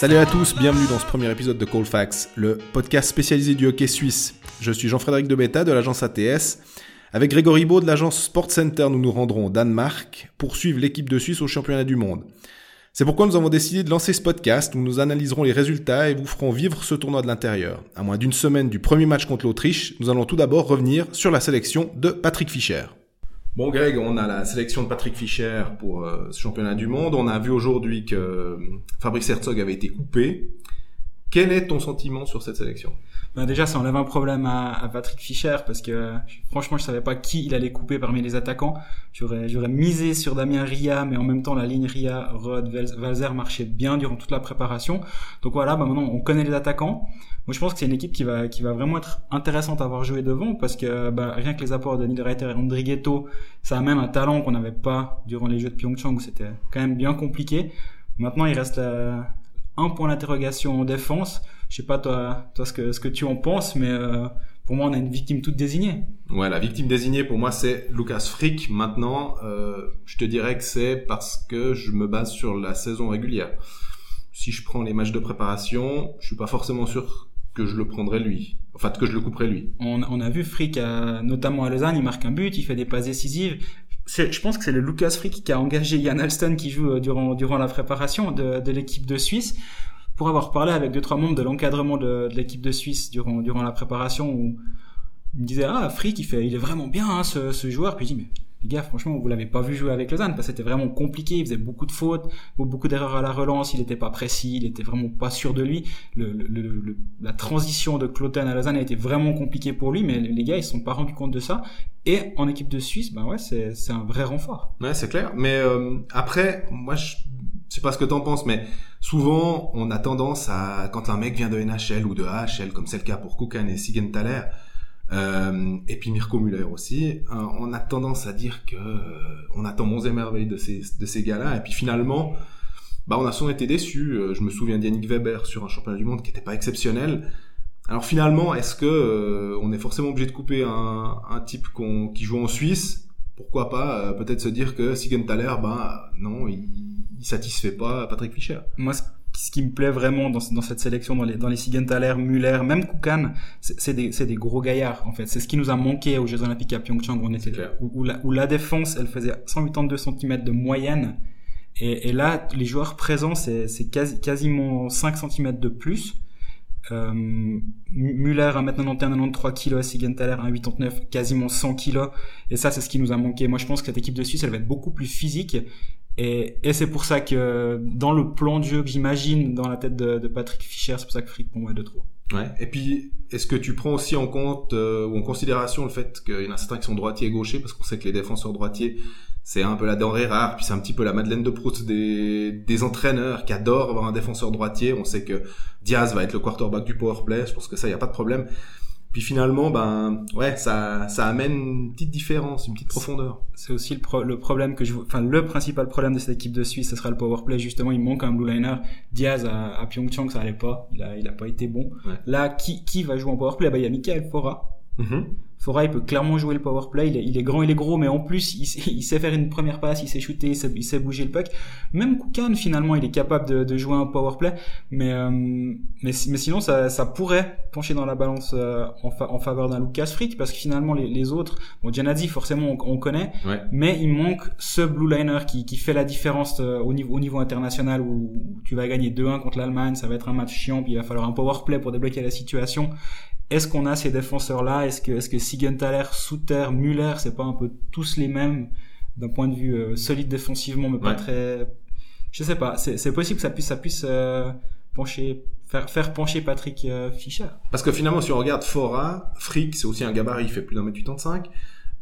Salut à tous, bienvenue dans ce premier épisode de Colfax, le podcast spécialisé du hockey suisse. Je suis Jean-Frédéric Debetta de l'agence ATS. Avec Grégory Beau de l'agence Sport Center, nous nous rendrons au Danemark pour suivre l'équipe de Suisse au championnat du monde. C'est pourquoi nous avons décidé de lancer ce podcast où nous analyserons les résultats et vous ferons vivre ce tournoi de l'intérieur. À moins d'une semaine du premier match contre l'Autriche, nous allons tout d'abord revenir sur la sélection de Patrick Fischer. Bon Greg, on a la sélection de Patrick Fischer pour euh, ce championnat du monde. On a vu aujourd'hui que euh, Fabrice Herzog avait été coupé. Quel est ton sentiment sur cette sélection? Ben déjà, ça enlève un problème à, à, Patrick Fischer parce que franchement, je savais pas qui il allait couper parmi les attaquants. J'aurais, j'aurais misé sur Damien Ria, mais en même temps, la ligne Ria, Rod, Valzer marchait bien durant toute la préparation. Donc voilà, ben maintenant, on connaît les attaquants. Moi, je pense que c'est une équipe qui va, qui va vraiment être intéressante à avoir joué devant parce que ben, rien que les apports de Niederreiter et Andrighetto, ça amène un talent qu'on n'avait pas durant les Jeux de Pyeongchang où c'était quand même bien compliqué. Maintenant, il reste un point d'interrogation en défense je sais pas toi, toi ce que ce que tu en penses, mais euh, pour moi on a une victime toute désignée. Ouais, la victime désignée pour moi c'est Lucas Frick. Maintenant, euh, je te dirais que c'est parce que je me base sur la saison régulière. Si je prends les matchs de préparation, je suis pas forcément sûr que je le prendrais lui. Enfin, que je le couperais lui. On, on a vu Frick, notamment à Lausanne, il marque un but, il fait des passes décisives. Je pense que c'est le Lucas Frick qui a engagé Yann Alston qui joue euh, durant, durant la préparation de, de l'équipe de Suisse pour avoir parlé avec deux trois membres de l'encadrement de, l'équipe de Suisse durant durant la préparation où ils me disaient ah Frick il fait il est vraiment bien hein, ce, joueur. Puis je dis mais les gars franchement vous l'avez pas vu jouer avec Lausanne parce que c'était vraiment compliqué il faisait beaucoup de fautes beaucoup d'erreurs à la relance il était pas précis il était vraiment pas sûr de lui. Le, le la transition de Cloten à Lausanne a été vraiment compliquée pour lui mais les gars ils se sont pas rendus compte de ça. Et en équipe de Suisse ben ouais c'est c'est un vrai renfort. Ouais c'est clair. Mais euh, après moi je je sais pas ce que t'en penses, mais souvent, on a tendance à, quand un mec vient de NHL ou de AHL, comme c'est le cas pour Kukan et Sigenthaler, euh, et puis Mirko Müller aussi, euh, on a tendance à dire que euh, on attend monts et de ces, de ces gars-là, et puis finalement, bah, on a souvent été déçus. Je me souviens d'Yannick Weber sur un championnat du monde qui n'était pas exceptionnel. Alors finalement, est-ce que on est forcément obligé de couper un, un type qui joue en Suisse? Pourquoi pas peut-être se dire que Sigenthaler, bah non, il il satisfait pas Patrick Fischer. Moi, ce qui me plaît vraiment dans, dans cette sélection, dans les, dans les Sigenthaler, Muller, même Koukan, c'est des, des gros gaillards, en fait. C'est ce qui nous a manqué aux Jeux Olympiques à Pyeongchang, où, on était, où, où, la, où la défense, elle faisait 182 cm de moyenne. Et, et là, les joueurs présents, c'est quasi, quasiment 5 cm de plus. Euh, Muller à maintenant 93 kg, Sigenthaler à 89, quasiment 100 kg. Et ça, c'est ce qui nous a manqué. Moi, je pense que cette équipe de Suisse, elle va être beaucoup plus physique. Et, c'est pour ça que dans le plan de jeu que j'imagine dans la tête de, Patrick Fischer, c'est pour ça que Frick pour moi est de trop. Ouais. Et puis, est-ce que tu prends aussi en compte euh, ou en considération le fait qu'il y en a certains qui sont droitiers et gauchers, parce qu'on sait que les défenseurs droitiers, c'est un peu la denrée rare, puis c'est un petit peu la Madeleine de Proust des, des entraîneurs qui adorent avoir un défenseur droitier. On sait que Diaz va être le quarterback du power play, je pense que ça, il n'y a pas de problème. Puis finalement, ben ouais, ça, ça amène une petite différence, une petite profondeur. C'est aussi le, le, problème que je, enfin le principal problème de cette équipe de Suisse, ce sera le power play. Justement, il manque un blue liner. Diaz à, à Pyeongchang, ça allait pas. Il a, il a pas été bon. Là, qui, qui va jouer en power play? Bah, il y a Michael Fora. Mm Fora, il peut clairement jouer le power play. Il est, il est, grand, il est gros, mais en plus, il, il sait faire une première passe, il sait shooter, il sait, il sait bouger le puck. Même Koukan, finalement, il est capable de, de jouer un power play. Mais, euh, mais, mais sinon, ça, ça pourrait pencher dans la balance euh, en, en, faveur d'un Lucas Frick, parce que finalement, les, les autres, bon, Gianazzi, forcément, on, connaît, mais il manque ce blue liner qui, qui fait la différence euh, au, niveau, au niveau international où tu vas gagner 2-1 contre l'Allemagne, ça va être un match chiant, puis il va falloir un power play pour débloquer la situation est-ce qu'on a ces défenseurs-là? Est-ce que, est-ce que Sigenthaler, Souter, Müller, c'est pas un peu tous les mêmes d'un point de vue euh, solide défensivement, mais pas très. Je sais pas. C'est, possible que ça puisse, ça puisse euh, pencher, faire, faire pencher Patrick euh, Fischer. Parce que finalement, si on regarde Fora, Frick, c'est aussi un gabarit, il fait plus d'un mètre 85.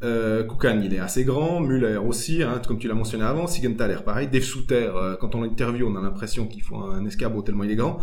Euh, Koukan, il est assez grand. Müller aussi, hein, comme tu l'as mentionné avant. Sigenthaler, pareil. Dave Souter, euh, quand on l'interview, on a l'impression qu'il faut un escabeau tellement il est grand.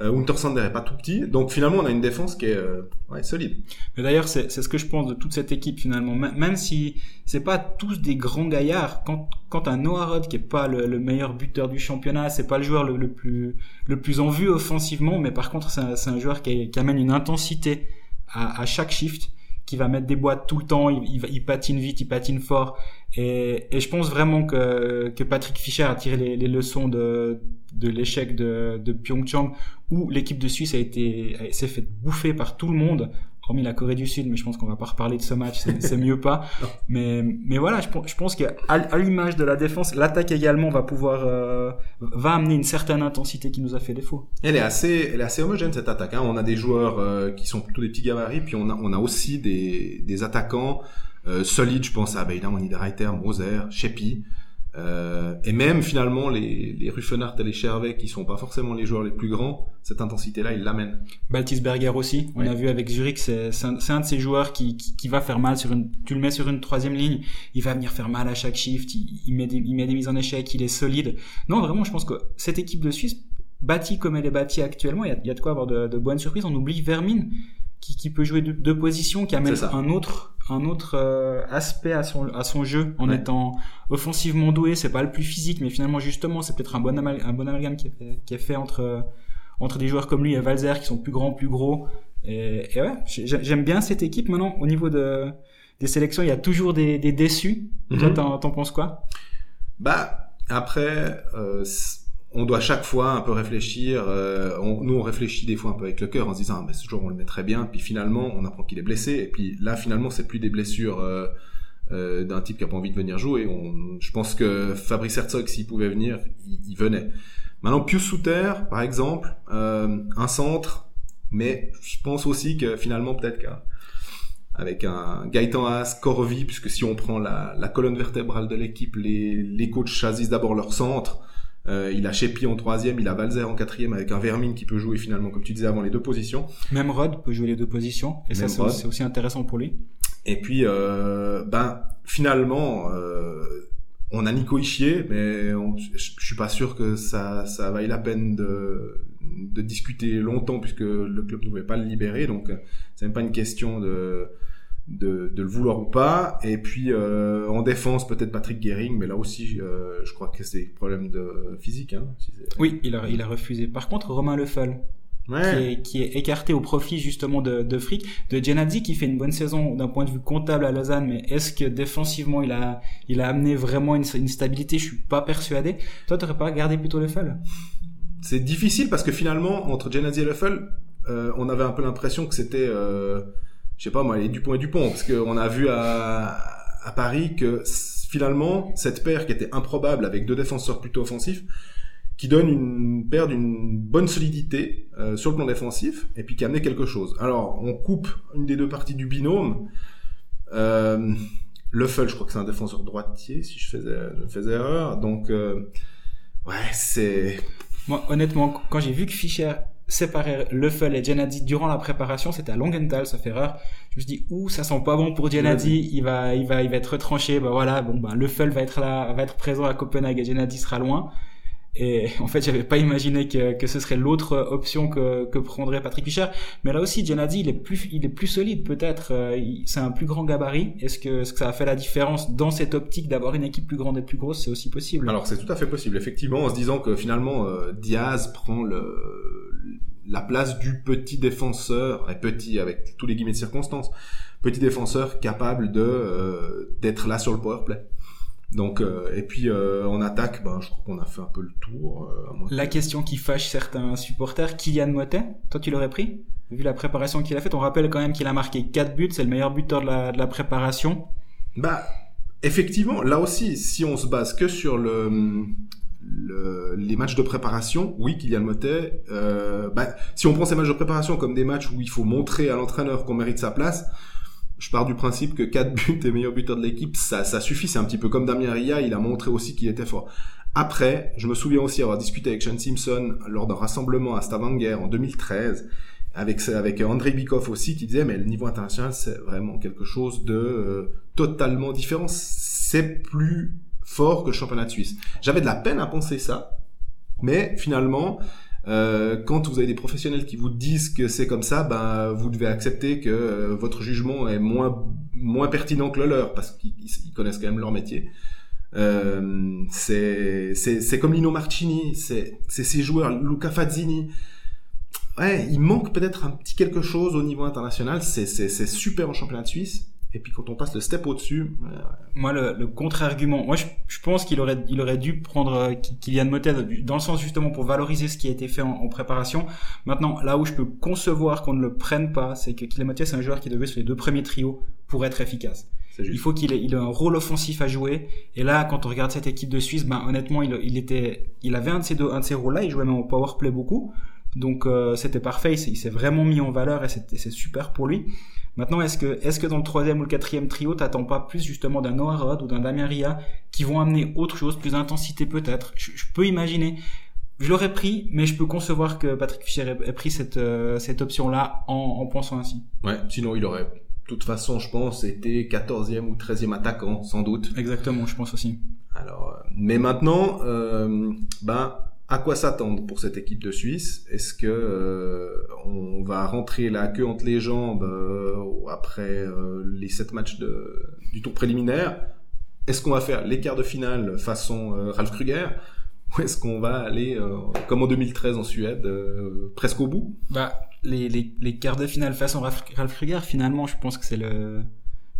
Euh, Untersander est pas tout petit. Donc finalement, on a une défense qui est euh, solide. Mais d'ailleurs, c'est ce que je pense de toute cette équipe finalement. même si c'est pas tous des grands gaillards, quand, quand un Noah Rod qui est pas le, le, meilleur buteur du championnat, c'est pas le joueur le, plus le plus en vue offensivement, mais par contre, c'est un, joueur qui, amène une intensité à chaque shift qui va mettre des boîtes tout le temps, il, patine vite, il patine fort. Et, je pense vraiment que, Patrick Fischer a tiré les, leçons de, de l'échec de, de Pyeongchang, où l'équipe de Suisse a été s'est fait bouffer par tout le monde hormis la Corée du Sud, mais je pense qu'on va pas reparler de ce match, c'est mieux pas. mais, mais voilà, je, je pense qu'à à, l'image de la défense, l'attaque également va pouvoir, euh, va amener une certaine intensité qui nous a fait défaut. Elle est assez, elle est assez homogène cette attaque. Hein. On a des joueurs euh, qui sont plutôt des petits gabarits, puis on a, on a aussi des, des attaquants euh, solides. Je pense à évidemment Niederreiter, Moser, Shepi. Euh, et même finalement les, les Ruffenhardt et les Chervet qui sont pas forcément les joueurs les plus grands, cette intensité-là, ils l'amènent. Baltisberger aussi, on a vu avec Zurich, c'est un, un, de ces joueurs qui, qui, qui, va faire mal sur une, tu le mets sur une troisième ligne, il va venir faire mal à chaque shift, il, il, met, des, il met des mises en échec, il est solide. Non, vraiment, je pense que cette équipe de Suisse, bâtie comme elle est bâtie actuellement, il y a, y a de quoi avoir de, de bonnes surprises. On oublie Vermine, qui, qui peut jouer deux, deux positions, qui amène un autre un autre euh, aspect à son à son jeu en étant offensivement doué. C'est pas le plus physique, mais finalement justement c'est peut-être un bon un bon amalgame qui est fait, qui est fait entre entre des joueurs comme lui et Valzer qui sont plus grands, plus gros. Et, et ouais, j'aime bien cette équipe. Maintenant, au niveau de des sélections, il y a toujours des, des déçus. Toi, mhm. t'en penses quoi? Bah après. Euh, on doit chaque fois un peu réfléchir. Euh, on, nous, on réfléchit des fois un peu avec le cœur en se disant, ah, mais ce jour on le met très bien. Puis finalement, on apprend qu'il est blessé. Et puis là, finalement, c'est plus des blessures euh, euh, d'un type qui a pas envie de venir jouer. Je pense que Fabrice Herzog, s'il pouvait venir, il, venait. Maintenant, Pius Souter, par exemple, un centre. Mais je pense aussi que finalement, peut-être qu'avec un Gaëtan Haas, Corvi, puisque si on prend la, la colonne vertébrale de l'équipe, les, les coachs choisissent d'abord leur centre. Euh, il a Shepi en troisième, il a Valzer en quatrième avec un Vermin qui peut jouer finalement, comme tu disais avant, les deux positions. Même Rod peut jouer les deux positions, et ça c'est aussi intéressant pour lui. Et puis, euh, ben finalement, euh, on a Nico Ischier, mais je suis pas sûr que ça, ça vaille la peine de, de discuter longtemps puisque le club ne pouvait pas le libérer, donc c'est même pas une question de de, de, le vouloir ou pas. Et puis euh, en défense, peut-être Patrick Gehring, mais là aussi, euh, je crois que c'est problème de physique. Hein, oui, il a, il a refusé. Par contre, Romain Leffel, ouais. qui, est, qui, est, écarté au profit justement de, de Frick, de Genadzi qui fait une bonne saison d'un point de vue comptable à Lausanne, mais est-ce que défensivement il a, il a amené vraiment une, une stabilité? Je suis pas persuadé. Toi, t'aurais pas gardé plutôt Leffel C'est difficile parce que finalement, entre Genadzi et Leffel, euh, on avait un peu l'impression que c'était euh, je sais pas moi, les Dupont et Dupont, parce qu'on a vu à, à Paris que finalement, cette paire qui était improbable avec deux défenseurs plutôt offensifs, qui donne une paire d'une bonne solidité euh, sur le plan défensif, et puis qui amenait quelque chose. Alors, on coupe une des deux parties du binôme. Euh, Leufel, je crois que c'est un défenseur droitier, si je faisais, je faisais erreur. Donc, euh, ouais, c'est... Moi, honnêtement, quand j'ai vu que Fischer séparer Leffel et Genadi durant la préparation, c'était à Longenthal, ça fait rare. Je me suis dit, ouh, ça sent pas bon pour Genadi, il va, il va, il va être retranché, bah voilà, bon, bah, Leffel va être là, va être présent à Copenhague et Genadi sera loin. Et en fait, j'avais pas imaginé que, que ce serait l'autre option que, que prendrait Patrick Fischer. Mais là aussi, Genadi, il est plus, il est plus solide peut-être. Euh, c'est un plus grand gabarit. Est-ce que, ce que ça a fait la différence dans cette optique d'avoir une équipe plus grande et plus grosse? C'est aussi possible. Alors, c'est tout à fait possible, effectivement, en se disant que finalement, euh, Diaz prend le, la place du petit défenseur, et petit avec tous les guillemets de circonstances, petit défenseur capable de euh, d'être là sur le power play. Donc euh, et puis euh, en attaque, ben je crois qu'on a fait un peu le tour. la question qui fâche certains supporters, Kylian Motet, toi tu l'aurais pris? Vu la préparation qu'il a faite, on rappelle quand même qu'il a marqué 4 buts, c'est le meilleur buteur de la, de la préparation. Bah effectivement, là aussi, si on se base que sur le le, les matchs de préparation, oui, Kylian Motet, euh, bah, si on prend ces matchs de préparation comme des matchs où il faut montrer à l'entraîneur qu'on mérite sa place, je pars du principe que 4 buts et meilleur buteur de l'équipe, ça, ça suffit. C'est un petit peu comme Damien Ria, il a montré aussi qu'il était fort. Après, je me souviens aussi avoir discuté avec Sean Simpson lors d'un rassemblement à Stavanger en 2013, avec avec André Bikoff aussi, qui disait mais le niveau international c'est vraiment quelque chose de euh, totalement différent. C'est plus fort que le championnat de Suisse. J'avais de la peine à penser ça, mais finalement, euh, quand vous avez des professionnels qui vous disent que c'est comme ça, ben vous devez accepter que euh, votre jugement est moins moins pertinent que le leur parce qu'ils connaissent quand même leur métier. Euh, c'est comme Lino Marcini, c'est ces joueurs, Luca Fazzini. ouais, il manque peut-être un petit quelque chose au niveau international. C'est super en championnat de Suisse. Et puis quand on passe le step au-dessus, moi le, le contre-argument, moi je, je pense qu'il aurait il aurait dû prendre euh, Kylian Motet dans le sens justement pour valoriser ce qui a été fait en, préparation. Maintenant, là où je peux concevoir qu'on ne le prenne pas, c'est que Kylian Motet c'est un joueur qui devait sur les deux premiers trios pour être efficace. Il faut qu'il ait, il ait un rôle offensif à jouer. Et là, quand on regarde cette équipe de Suisse, ben honnêtement, il, il était, il avait un de ces deux, un de ces rôles-là. Il jouait même au power play beaucoup. Donc euh, c'était parfait. Il s'est vraiment mis en valeur et c'est super pour lui. Maintenant, est-ce que, est-ce que dans le troisième ou le quatrième trio, t'attends pas plus justement d'un Noah Rod ou d'un Damien Ria qui vont amener autre chose, plus d'intensité peut-être? Je, peux imaginer. Je l'aurais pris, mais je peux concevoir que Patrick Fischer ait, pris cette, euh, cette option-là en, en pensant ainsi. Ouais, sinon il aurait de toute façon, je pense, était 14e ou 13e attaquant, sans doute. Exactement, je pense aussi. Alors, euh, mais maintenant, euh, ben, à quoi s'attendre pour cette équipe de Suisse? Est-ce que euh, on va rentrer la queue entre les jambes euh, après les sept matchs de, du tour préliminaire? Est-ce qu'on va faire les quarts de finale façon Ralph Kruger? Ou est-ce qu'on va aller comme en 2013 en Suède presque au bout? Bah les, les, les quarts de finale façon Ralph, Ralph finalement, je pense que c'est le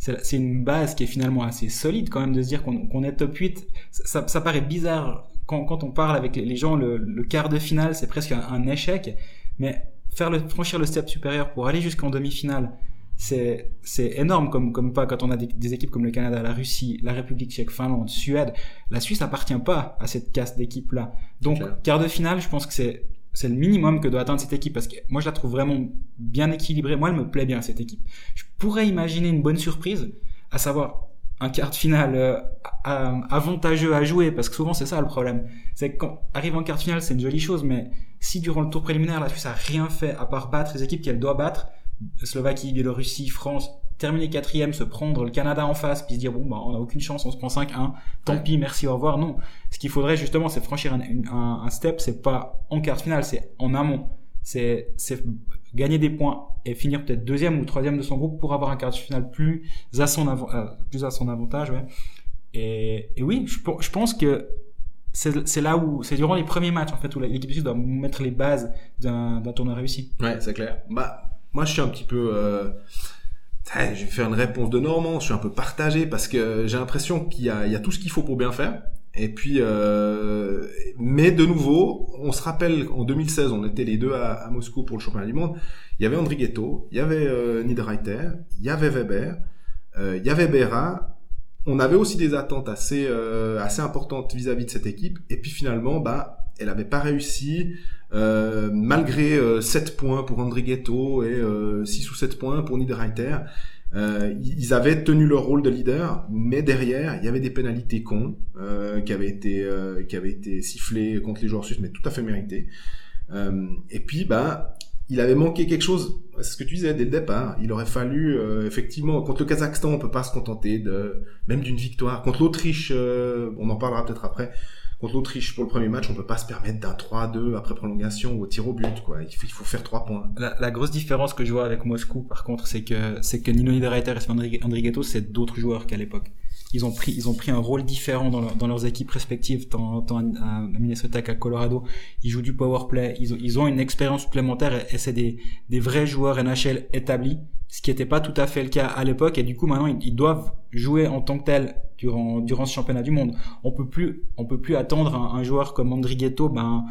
c'est une base qui est finalement assez solide quand même de se dire qu'on est top 8. Ça, ça paraît bizarre quand, quand on parle avec les gens, le, le quart de finale, c'est presque un, échec. Mais faire le, franchir le step supérieur pour aller jusqu'en demi-finale, c'est c'est énorme comme comme pas quand on a des, des, équipes comme le Canada, la Russie, la République Tchèque, Finlande, Suède. La Suisse n'appartient pas à cette caste d'équipe là. Donc quart de finale, je pense que c'est c'est le minimum que doit atteindre cette équipe parce que moi je la trouve vraiment bien équilibrée. Moi, elle me plaît bien cette équipe. Je pourrais imaginer une bonne surprise, à savoir un quart de finale euh, avantageux à jouer parce que souvent c'est ça le problème. C'est que quand arrive en quart de finale, c'est une jolie chose, mais si durant le tour préliminaire la Suisse a rien fait à part battre les équipes qu'elle doit battre, Slovaquie, Biélorussie, France, terminer quatrième, se prendre le Canada en face, puis se dire bon bah on a aucune chance, on se prend 5-1, tant pis, merci, au revoir. Non, ce qu'il faudrait justement, c'est franchir un, un, un step, c'est pas en quart de finale, c'est en amont, c'est c'est gagner des points et finir peut-être deuxième ou troisième de son groupe pour avoir un quart de finale plus à son euh, plus à son avantage. Et, et oui, je, pense que c'est là où c'est durant les premiers matchs en fait où l'équipe suisse doit mettre les bases d'un tournoi réussi. Ouais, c'est clair. Bah moi je suis un petit peu euh je vais faire une réponse de Normand, je suis un peu partagé parce que j'ai l'impression qu'il y, y a, tout ce qu'il faut pour bien faire. Et puis, euh, mais de nouveau, on se rappelle en 2016, on était les deux à, Moscou pour le championnat du monde. Il y avait André Ghetto, il y avait euh, il y avait Weber, euh, il y avait Berra. On avait aussi des attentes assez euh, assez importantes vis-à-vis de cette équipe. Et puis finalement, bah, elle n'avait pas réussi. Euh, malgré euh, 7 points pour André Ghetto et euh, 6 ou 7 points pour Niederreiter. Euh, ils avaient tenu leur rôle de leader, mais derrière, il y avait des pénalités cons euh, qui avaient été euh, qui avaient été sifflées contre les joueurs suisses, mais tout à fait méritées. Euh, et puis, bah, il avait manqué quelque chose. C'est ce que tu disais dès le départ. Il aurait fallu effectivement contre le Kazakhstan, on peut pas se contenter de même d'une victoire. Contre l'Autriche, on en parlera peut-être après contre l'Autriche pour le premier match, on peut pas se permettre d'un 3-2 après prolongation ou au tir au but, quoi. Il faut, faire trois points. La, grosse différence que je vois avec Moscou, par contre, c'est que, c'est que Nino Niederreiter et Sven Andrighetto, c'est d'autres joueurs qu'à l'époque. Ils ont pris, ils ont pris un rôle différent dans, dans leurs équipes respectives, tant, tant à Minnesota qu'à Colorado. Ils jouent du power play. Ils ont, ils ont une expérience supplémentaire et, et c'est des, des vrais joueurs NHL établis ce qui n'était pas tout à fait le cas à l'époque et du coup maintenant ils, doivent jouer en tant que tel durant durant ce championnat du monde. On peut plus on peut plus attendre un, joueur comme Andrighetto ben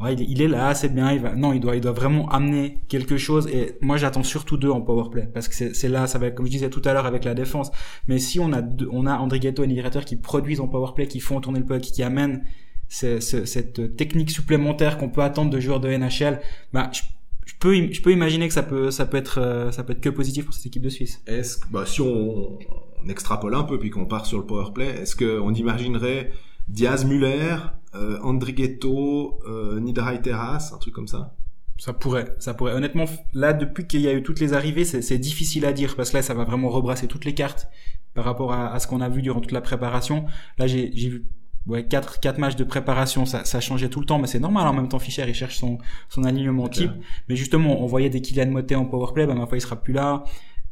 ouais, il, est là, c'est bien, il va non, il doit il doit vraiment amener quelque chose et moi j'attends surtout deux en power play parce que c'est là ça va comme je disais tout à l'heure avec la défense. Mais si on a deux, on a Andrighetto et Nigrater qui produisent en power play, qui font tourner le puck, qui amènent cette technique supplémentaire qu'on peut attendre de joueurs de NHL, ben je, je peux je peux imaginer que ça peut ça peut être euh, ça peut être que positif pour cette équipe de Suisse. Est-ce bah si on, on extrapole un peu puis qu'on part sur le power play, est-ce que on imaginerait Diaz Muller, euh, Andrighetto, euh, Niederreiteras, un truc comme ça? Ça pourrait, ça pourrait. Honnêtement, là, depuis qu'il y a eu toutes les arrivées, c'est difficile à dire parce que là, ça va vraiment rebrasser toutes les cartes par rapport à, à ce qu'on a vu durant toute la préparation. Là, j'ai vu ouais, quatre, quatre matchs de préparation, ça, ça changeait tout le temps, mais c'est normal. En même temps, Fischer, il cherche son, son alignement type. Mais justement, on voyait des Kylian Motet en powerplay, ben, ma foi, il sera plus là.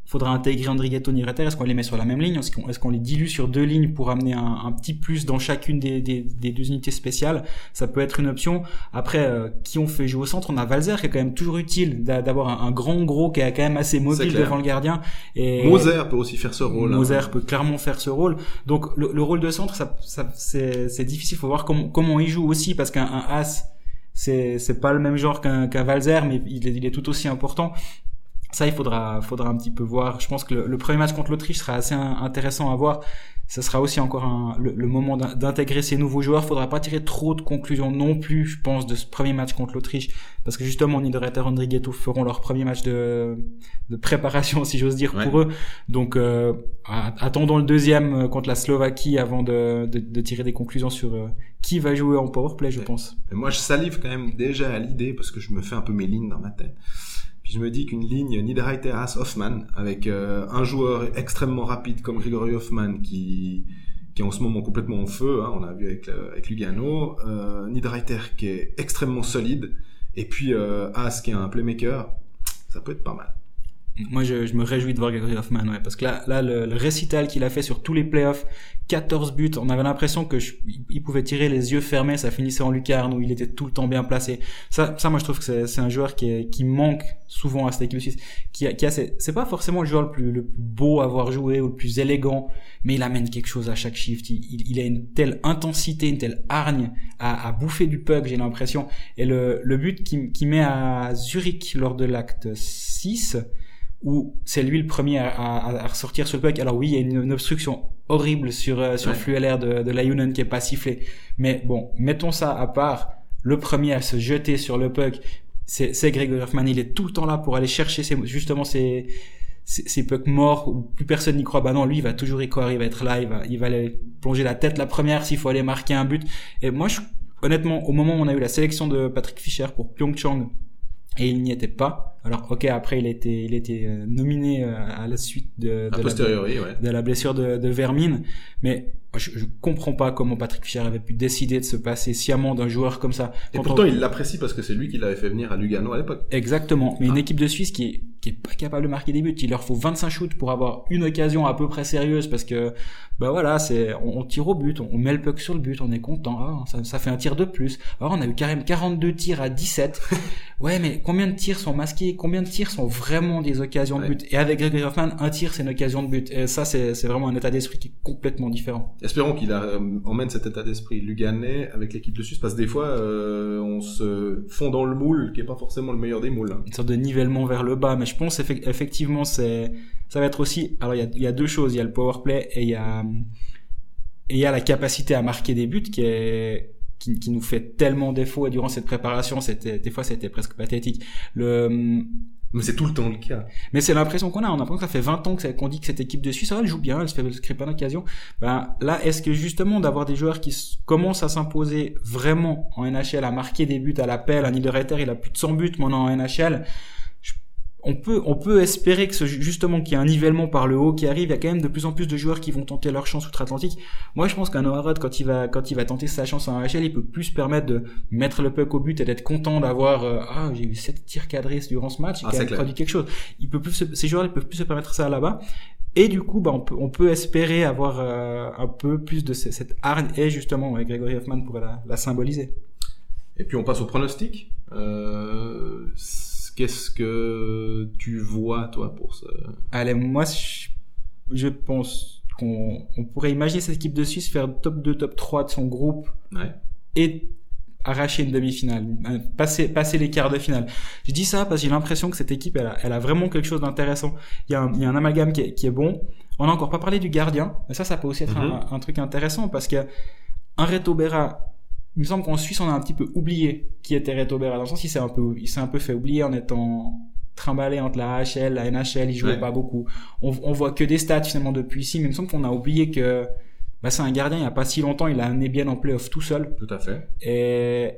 Faudra intégrer Andrighetto, Nirater Est-ce qu'on les met sur la même ligne? Est-ce qu'on est les dilue sur deux lignes pour amener un, un petit plus dans chacune des, des, des, deux unités spéciales? Ça peut être une option. Après, euh, qui on fait jouer au centre? On a Valzer qui est quand même toujours utile d'avoir un, un, grand gros qui est quand même assez mobile devant le gardien. Et Moser peut aussi faire ce rôle. Hein. Moser peut clairement faire ce rôle. Donc le, le rôle de centre, ça, ça c'est difficile. Faut voir comment, comment il joue aussi parce qu'un as c'est c'est pas le même genre qu'un qu'un Valzer mais il est, il est tout aussi important ça, il faudra, faudra un petit peu voir. Je pense que le, premier match contre l'Autriche sera assez intéressant à voir. Ça sera aussi encore un, le, moment d'intégrer ces nouveaux joueurs. Faudra pas tirer trop de conclusions non plus, je pense, de ce premier match contre l'Autriche, parce que justement, Niederreiter et Andrighetto feront leur premier match de, de préparation, si j'ose dire, pour eux. Donc, euh, attendons le deuxième euh, contre la Slovaquie avant de, de, de tirer des conclusions sur euh, qui va jouer en powerplay, je pense. moi, je salive quand même déjà à l'idée, parce que je me fais un peu mes lignes dans ma tête puis je me dis qu'une ligne Niederreiter Hoffman avec euh, un joueur extrêmement rapide comme Grigory Hoffman qui qui est en ce moment complètement en feu, hein, on a vu avec, avec Lugano, euh, Niederreiter qui est extrêmement solide, et puis euh, As qui est un playmaker, ça peut être pas mal. Moi, je, je, me réjouis de voir Gregory Hoffman, ouais, parce que là, là le, récital qu'il a fait sur tous les playoffs, 14 buts, on avait l'impression que il pouvait tirer les yeux fermés, ça finissait en lucarne où il était tout le temps bien placé. Ça, ça moi, je trouve que c'est un joueur qui, est, qui manque souvent à cette équipe suisse. Qui a, qui a c'est pas forcément le joueur le plus, le plus beau à avoir joué ou le plus élégant, mais il amène quelque chose à chaque shift. Il, il, a une telle intensité, une telle hargne à, à bouffer du puck, j'ai l'impression. Et le, le but qu'il qui met à Zurich lors de l'acte 6, où c'est lui le premier à, à, ressortir sur le puck. Alors oui, il y a une, obstruction horrible sur euh, sur le de, de Lionen qui est pas sifflé. Mais bon, mettons ça à part. Le premier à se jeter sur le puck, c'est Gregor Hoffman. Il est tout le temps là pour aller chercher ses, justement ces ces, pucks morts où plus personne n'y croit. Bah non, lui, il va toujours y croire. Il va être là. Il va il va aller plonger la tête la première s'il faut aller marquer un but. Et moi, je, honnêtement, au moment où on a eu la sélection de Patrick Fischer pour Pyeongchang et il n'y était pas alors, ok, après il été, il était euh, nominé euh, à la suite de, de, la, de la, blessure de, de Vermine, mais je, je comprends pas comment Patrick Fischer avait pu décider de se passer sciemment d'un joueur comme ça. Et pourtant, il l'apprécie parce que c'est lui qui l'avait fait venir à Lugano à l'époque. Exactement. Mais une ah. équipe de Suisse qui est, qui est pas capable de marquer des buts. Il leur faut 25 shoots pour avoir une occasion à peu près sérieuse parce que, bah voilà, c'est, on, tire au but, on, met le puck sur le but, on est content. Ah, ça, ça, fait un tir de plus. Alors, on a eu carrément 42 tirs à 17. ouais, mais combien de tirs sont masqués? Combien de tirs sont vraiment des occasions de but? Et avec Gregory Hoffman, un tir, c'est une occasion de but. Et ça, c'est, c'est vraiment un état d'esprit qui est complètement différent. Espérons qu'il euh, emmène cet état d'esprit luganais avec l'équipe de Suisse parce que des fois euh, on se fond dans le moule qui est pas forcément le meilleur des moules. Hein. Une sorte de nivellement vers le bas, mais je pense effectivement c'est ça va être aussi alors il y a, y a, deux choses, il y a le power play et il y a et il y a la capacité à marquer des buts qui est qui, qui nous fait tellement défaut et durant cette préparation c'était des fois c'était presque pathétique. Le mais c'est tout le temps le cas. Mais c'est l'impression qu'on a. On a l'impression que ça fait 20 ans qu'on dit que cette équipe de Suisse, elle joue bien, elle se fait, se crée pas d'occasion. Ben, là, est-ce que justement d'avoir des joueurs qui commencent à s'imposer vraiment en NHL, à marquer des buts à l'appel, un Niederreiter, il a plus de 100 buts maintenant en NHL, on peut, on peut espérer que ce, justement qu'il y a un nivellement par le haut qui arrive. Il y a quand même de plus en plus de joueurs qui vont tenter leur chance outre-Atlantique. Moi, je pense qu'un Noah quand il va, quand il va tenter sa chance en AHL, il peut plus se permettre de mettre le puck au but et d'être content d'avoir, euh, ah, j'ai eu sept tirs cadrés durant ce match. Il a produit quelque chose. Il peut plus, ces joueurs, ils peuvent plus se permettre ça là-bas. Et du coup, bah, on peut, on peut espérer avoir euh, un peu plus de cette hargne et justement, ouais, Gregory Hoffman pourrait la, la symboliser. Et puis on passe au pronostic. Euh, Qu'est-ce que tu vois, toi, pour ça Allez, moi, je, pense qu'on on pourrait imaginer cette équipe de Suisse faire top 2, top 3 de son groupe ouais. et arracher une demi-finale, euh, passer, passer les quarts de finale. Je dis ça parce que j'ai l'impression que cette équipe, elle a, elle a vraiment quelque chose d'intéressant. Il y, a un, il y a un amalgame qui est, qui est bon. On n'a encore pas parlé du gardien, mais ça, ça peut aussi être un, mm-hmm. un, truc intéressant parce que un Reto Berra il me semble qu'en Suisse, on a un petit peu oublié qui était Reto Berra. Dans le sens, il s'est un peu, il s'est un peu fait oublier en étant trimballé entre la HL, la NHL, il jouait pas beaucoup. On, on voit que des stats finalement depuis ici, mais il me semble qu'on a oublié que bah, c'est un gardien, il y a pas si longtemps, il a amené bien en playoff tout seul. Tout à fait. Et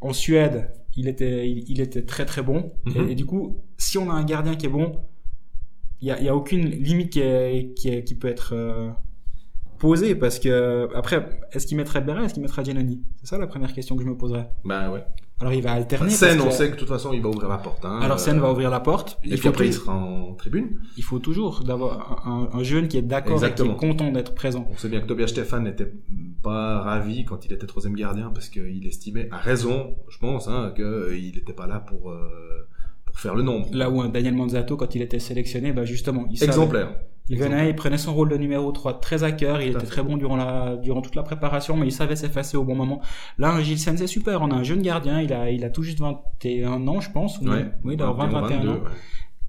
en Suède, il était, il, était très très bon. Mhm. et, du coup, si on a un gardien qui est bon, il y a, y a aucune limite qui, est, qui, qui peut être euh, poser parce que après, est-ce qu'il mettrait Berra, est-ce qu'il mettrait Giannoni C'est ça la première question que je me poserais. Bah ouais. Alors il va alterner. Sen, on que- sait que de toute façon, il va ouvrir la porte. Hein. Alors Sen Euh, va ouvrir la porte. Et Il puis faut, après, il sera en tribune. il faut toujours d'avoir un, un jeune qui est d'accord et qui est content d'être présent. On sait bien que Tobias Stefan n'était pas ravi quand il était troisième gardien parce qu'il estimait, à raison, je pense, hein, qu'il n'était pas là pour, euh, pour faire le nombre. Là où un Daniel Manzato, quand il était sélectionné, bah justement, il savait. Il venait, il prenait son rôle de numéro 3 très à cœur, il était fait. très bon durant la, durant toute la préparation, mais il savait s'effacer au bon moment. Là, un Gilles Sen, c'est super, on a un jeune gardien, il a, il a tout juste 21 ans, je pense. ou- Ouais. Oui, il a 20, 21 22, ans. ouais.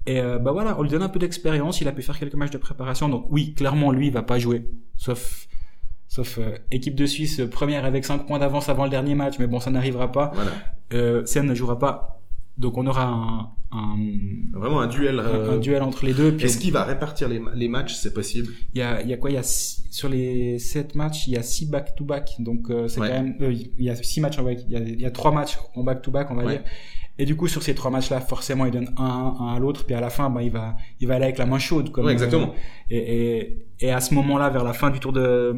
Et euh, bah voilà, on lui donne un peu d'expérience, il a pu faire quelques matchs de préparation, donc oui, clairement, lui, il va pas jouer. Sauf, sauf euh, équipe de Suisse, euh, première avec 5 points d'avance avant le dernier match, mais bon, ça n'arrivera pas. Voilà. Euh, Sen ne jouera pas. Donc on aura un, un, Vraiment un duel. euh, un duel entre les deux. Est-ce qu'il va répartir les, les matchs C'est possible? Il y a, il y a quoi? Il y a six- sur les sept matchs, il y a six back-to-back. Donc euh, c'est Ouais. quand même. euh, il y a six matchs en back. Il y a, il y a trois matchs en back-to-back, on va Ouais. dire. Et du coup, sur ces trois matchs-là, forcément, il donne un, un à l'autre. Puis à la fin, bah, il va, il va aller avec la main chaude. Comme, Ouais, exactement. euh, et, et, et à ce moment-là, vers la fin du tour de,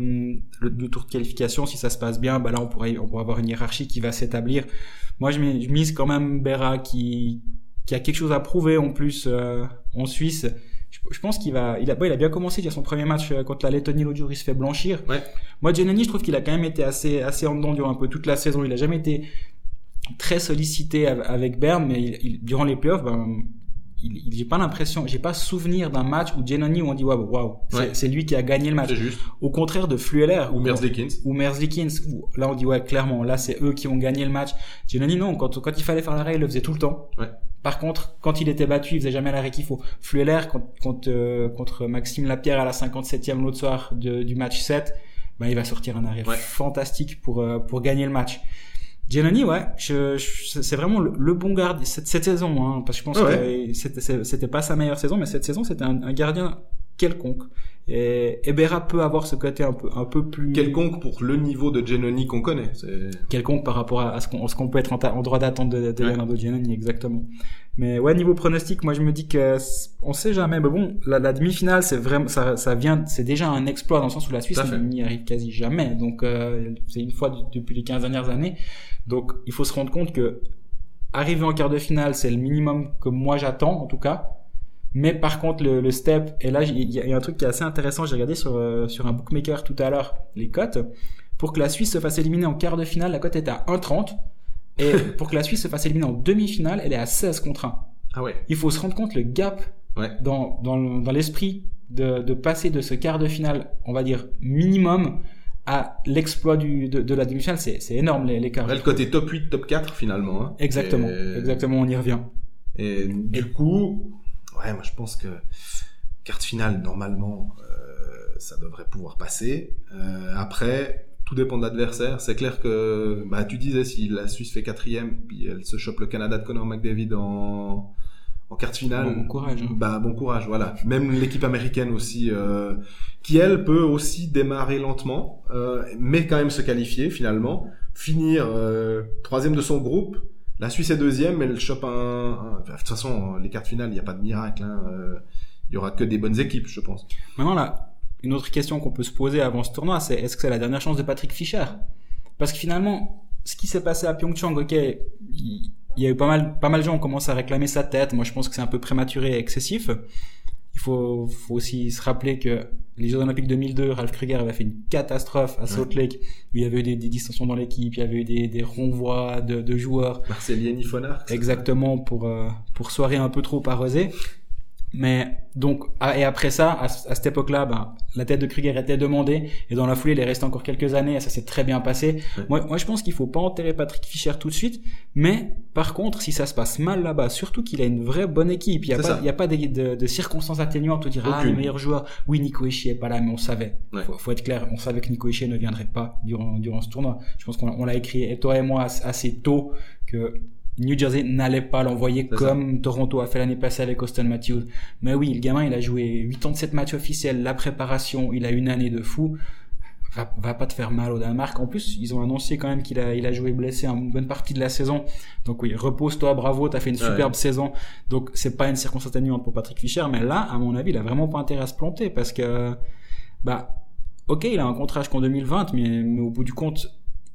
le, du tour de qualification, si ça se passe bien, bah là, on pourrait, on pourrait avoir une hiérarchie qui va s'établir. Moi, je, mise quand même Berra qui, qui a quelque chose à prouver en plus euh, en Suisse. Je, je pense qu'il va, il a, bon, il a bien commencé. Il a son premier match euh, contre la Lettonie l'autre jour, il se fait blanchir. Ouais. Moi, Giannini, je trouve qu'il a quand même été assez, assez en dedans durant un peu toute la saison. Il a jamais été très sollicité av- avec Berne, mais il- il- durant les playoffs, ben, il, il- j'ai pas l'impression, j'ai pas souvenir d'un match où Giannini où on dit waouh, waouh, c'est- lui qui a gagné le match. C'est juste. Au contraire de Flueller Ou Merzlikins. ou Merzlikins, où là on dit ouais clairement, là c'est eux qui ont gagné le match. Giannini non, quand, quand il fallait faire l'arrêt, il le faisait tout le temps. Ouais. Par contre, quand il était battu, il faisait jamais l'arrêt qu'il faut. Flueller contre, contre, euh, contre Maxime Lapierre à la 57e l'autre soir de- du match 7, ben, il va sortir un arrêt Ouais. fantastique pour, euh, pour gagner le match. Giannini, ouais, je, je- c'est vraiment le, le bon gardien cette, cette saison, hein, parce que je pense Ouais. que c'était, pas sa meilleure saison, mais cette saison c'était un, un gardien quelconque. Et, Berra peut avoir ce côté un peu, un peu plus Quelconque pour le niveau de Genoni qu'on connaît. Quelconque par rapport à, à ce qu'on peut être en, droit d'attente de, de Ouais. Leonardo Giannini, exactement. Mais ouais, niveau pronostic, moi je me dis que on sait jamais. Mais bon, la, la demi-finale, c'est vraiment ça, ça vient, c'est déjà un exploit dans le sens où la Suisse n'y arrive quasi jamais. Donc euh, c'est une fois depuis les 15 dernières années. Donc il faut se rendre compte que arriver en quart de finale, c'est le minimum que moi j'attends en tout cas. Mais par contre, le, le step, et là, il y, y a un truc qui est assez intéressant, j'ai regardé sur, euh, sur un bookmaker tout à l'heure, les cotes. Pour que la Suisse se fasse éliminer en quart de finale, la cote est à 1,30. Et pour que la Suisse se fasse éliminer en demi-finale, elle est à 16 contre 1. Ah ouais. Il faut se rendre compte le gap Ouais. dans, dans, dans l'esprit de, de passer de ce quart de finale, on va dire minimum, à l'exploit du, de, de la demi-finale. C'est, c'est énorme les, les quarts. Là, le côté top 8, top 4 finalement. hein. Exactement, Et- exactement, on y revient. Et du coup, ouais, moi je pense que carte finale, normalement, euh, ça devrait pouvoir passer. Euh, après, tout dépend de l'adversaire. C'est clair que, bah, tu disais, si la Suisse fait quatrième, puis elle se chope le Canada de Conor McDavid en, en quarte finale. Bon, courage, hein. Bah, bon courage, voilà. Même l'équipe américaine aussi, euh, qui elle peut aussi démarrer lentement, mais quand même se qualifier finalement, finir troisième de son groupe. La Suisse est deuxième, elle chope un. de toute façon, les quarts finales, il n'y a pas de miracle. Hein. euh, Il y aura que des bonnes équipes, je pense. Maintenant, là, une autre question qu'on peut se poser avant ce tournoi, c'est est-ce que c'est la dernière chance de Patrick Fischer? Parce que finalement, ce qui s'est passé à Pyeongchang, ok, il, il y a eu pas mal, pas mal de gens qui ont commencé à réclamer sa tête. Moi, je pense que c'est un peu prématuré et excessif. Il faut, faut aussi se rappeler que les Jeux Olympiques 2002, Ralph Kruger avait fait une catastrophe à Salt Lake, où il y avait eu des, des distensions dans l'équipe, il y avait eu des, des renvois de, de joueurs. Marcelieni Fonard. Exactement pour euh, pour soirée un peu trop arrosée. Mais donc ah, et après ça, à, à cette époque-là, ben, la tête de Kruger était demandée et dans la foulée, il est resté encore quelques années et ça s'est très bien passé. Ouais. Moi, moi, je pense qu'il faut pas enterrer Patrick Fischer tout de suite, mais par contre, si ça se passe mal là-bas, surtout qu'il a une vraie bonne équipe, il y a pas il y a pas de, de, de circonstances atténuantes où dire ah le meilleur joueur, oui Nico Ishii est pas là, mais on savait. Ouais. Faut, faut être clair, on savait que Nico Ishii ne viendrait pas durant durant ce tournoi. Je pense qu'on on l'a écrit et toi et moi assez tôt que New Jersey n'allait pas l'envoyer ça. comme Toronto a fait l'année passée avec Austin Matthews. Mais oui, le gamin, il a joué 87 matchs officiels, la préparation, il a une année de fou. Va, va pas te faire mal au Danemark. En plus, ils ont annoncé quand même qu'il a, il a joué blessé une bonne partie de la saison. Donc oui, repose-toi, bravo, t'as fait une Ouais. superbe saison. Donc c'est pas une circonstance atténuante pour Patrick Fischer, mais là, à mon avis, il a vraiment pas intérêt à se planter parce que, bah, ok, il a un contrat jusqu'en 2020, mais, mais au bout du compte,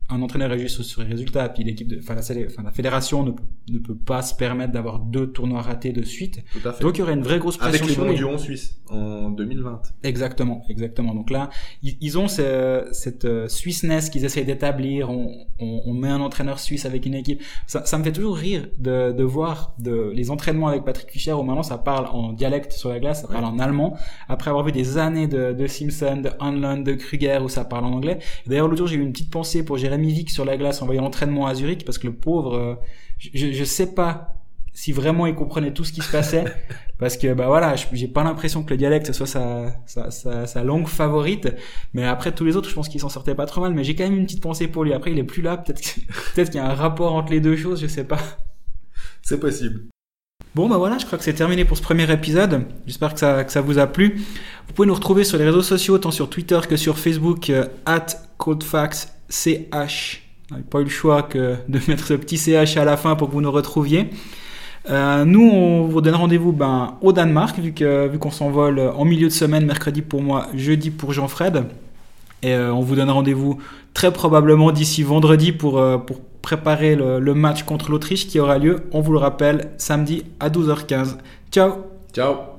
un entraîneur est juste sur les résultats, puis l'équipe de, enfin la, enfin, la fédération ne, ne, peut pas se permettre d'avoir deux tournois ratés de suite. Tout à fait. Donc il y aurait une vraie grosse pression. Avec les mondiaux en Suisse en 2020. Exactement, exactement. Donc là, ils, ils ont ce, cette euh, Swissness qu'ils essayent d'établir. On, on, on, met un entraîneur suisse avec une équipe. Ça, ça me fait toujours rire de, de voir de, les entraînements avec Patrick Fischer où maintenant ça parle en dialecte sur la glace, ça parle en allemand. Après avoir vu des années de, de Simpson, de Hanlon, de Kruger où ça parle en anglais. D'ailleurs l'autre jour j'ai eu une petite pensée pour Jérémy Vick sur la glace en voyant l'entraînement à Zurich parce que le pauvre, euh, je, je sais pas si vraiment il comprenait tout ce qui se passait parce que bah voilà j'ai pas l'impression que le dialecte soit sa, sa, sa, sa, langue favorite mais après tous les autres je pense qu'il s'en sortait pas trop mal mais j'ai quand même une petite pensée pour lui après il est plus là peut-être peut-être qu'il y a un rapport entre les deux choses je sais pas c'est possible Bon bah voilà, je crois que c'est terminé pour ce premier épisode. J'espère que ça, que ça vous a plu. Vous pouvez nous retrouver sur les réseaux sociaux, tant sur Twitter que sur Facebook, euh, at coldfaxch. On n'avait pas eu le choix que de mettre ce petit ch à la fin pour que vous nous retrouviez. Euh, nous, on vous donne rendez-vous ben, au Danemark, vu qu'on vu qu'on s'envole en milieu de semaine, mercredi pour moi, jeudi pour Jean-Fred. Et euh, on vous donne rendez-vous très probablement d'ici vendredi pour, euh, pour préparer le, le match contre l'Autriche qui aura lieu, on vous le rappelle, samedi à 12h15. Ciao Ciao